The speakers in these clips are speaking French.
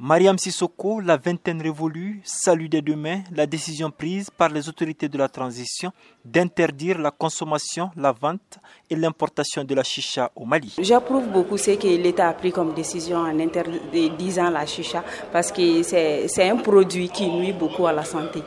Mariam Sissoko, la vingtaine révolue, salue dès demain la décision prise par les autorités de la transition d'interdire la consommation, la vente et l'importation de la chicha au Mali. J'approuve beaucoup ce que l'État a pris comme décision en interdisant la chicha parce que c'est un produit qui nuit beaucoup à la santé.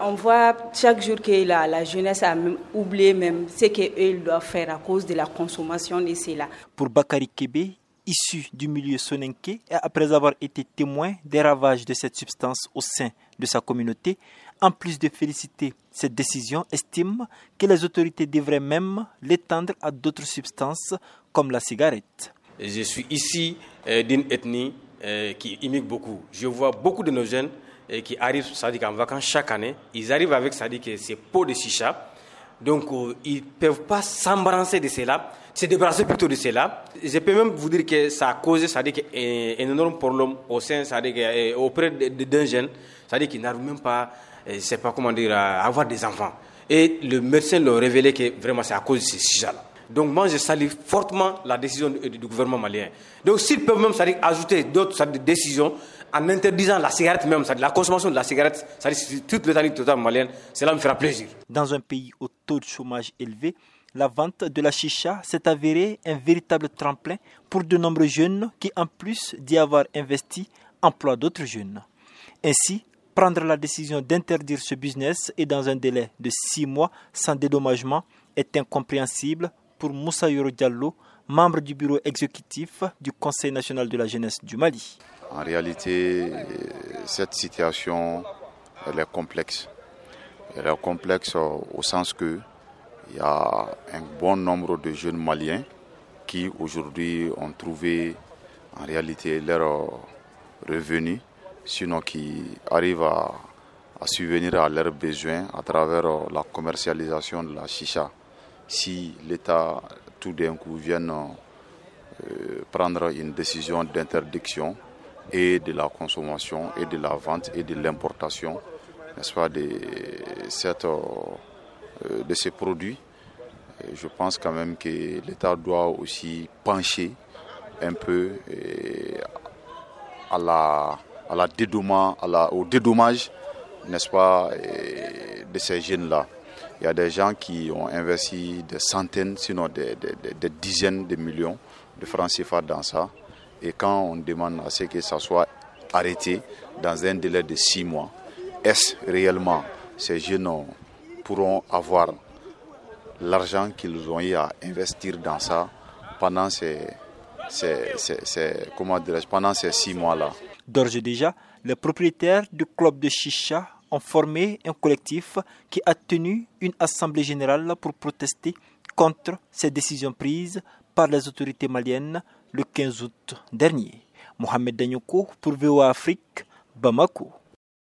On voit chaque jour que la, la jeunesse a même oublié même ce qu'eux doivent faire à cause de la consommation de cela. Pour Bakari Kebe, issu du milieu sonenke et après avoir été témoin des ravages de cette substance au sein de sa communauté, en plus de féliciter cette décision, estime que les autorités devraient même l'étendre à d'autres substances comme la cigarette. Je suis ici euh, d'une ethnie euh, qui imite beaucoup. Je vois beaucoup de nos jeunes euh, qui arrivent, ça dit en vacances chaque année, ils arrivent avec ça dit que c'est pot de chicha. Donc ils ne peuvent pas s'embrasser de cela se débarrasser plutôt de cela. Je peux même vous dire que ça a causé ça dit, un énorme problème au sein, ça dit, auprès d'un jeune, ça dit qu'il n'arrive même pas, je sais pas comment dire, à avoir des enfants. Et le médecin l'a révélé que vraiment c'est à cause de ces sujets-là. Donc moi je salue fortement la décision du, gouvernement malien. Donc s'ils peuvent même ajouter d'autres décisions en interdisant la cigarette même, la consommation de la cigarette, dit, toute l'état total malien, cela me fera plaisir. Dans un pays au taux de chômage élevé, la vente de la chicha s'est avérée un véritable tremplin pour de nombreux jeunes qui, en plus d'y avoir investi, emploient d'autres jeunes. Ainsi, prendre la décision d'interdire ce business et dans un délai de six mois sans dédommagement est incompréhensible pour Moussa Diallo, membre du bureau exécutif du Conseil national de la jeunesse du Mali. En réalité, cette situation elle est complexe. Elle est complexe au sens que il y a un bon nombre de jeunes Maliens qui aujourd'hui ont trouvé en réalité leur revenu, sinon qui arrivent à, subvenir à leurs besoins à travers la commercialisation de la chicha. Si l'État tout d'un coup vient euh, prendre une décision d'interdiction et de la consommation et de la vente et de l'importation, n'est-ce pas, de cette euh, de ces produits, je pense quand même que l'État doit aussi pencher un peu la, à la à la, au dédommage, n'est-ce pas, de ces jeunes-là. Il y a des gens qui ont investi des centaines, sinon des, des, dizaines de millions de francs CFA dans ça. Et quand on demande à ce que ça soit arrêté dans un délai de six mois, est-ce réellement ces jeunes pourront avoir l'argent qu'ils ont eu à investir dans ça pendant ces, pendant ces six mois-là? D'ores et déjà, les propriétaires du club de Chicha ont formé un collectif qui a tenu une assemblée générale pour protester contre ces décisions prises par les autorités maliennes le 15 août dernier. Mohamed Danyoko pour VOA Afrique, Bamako.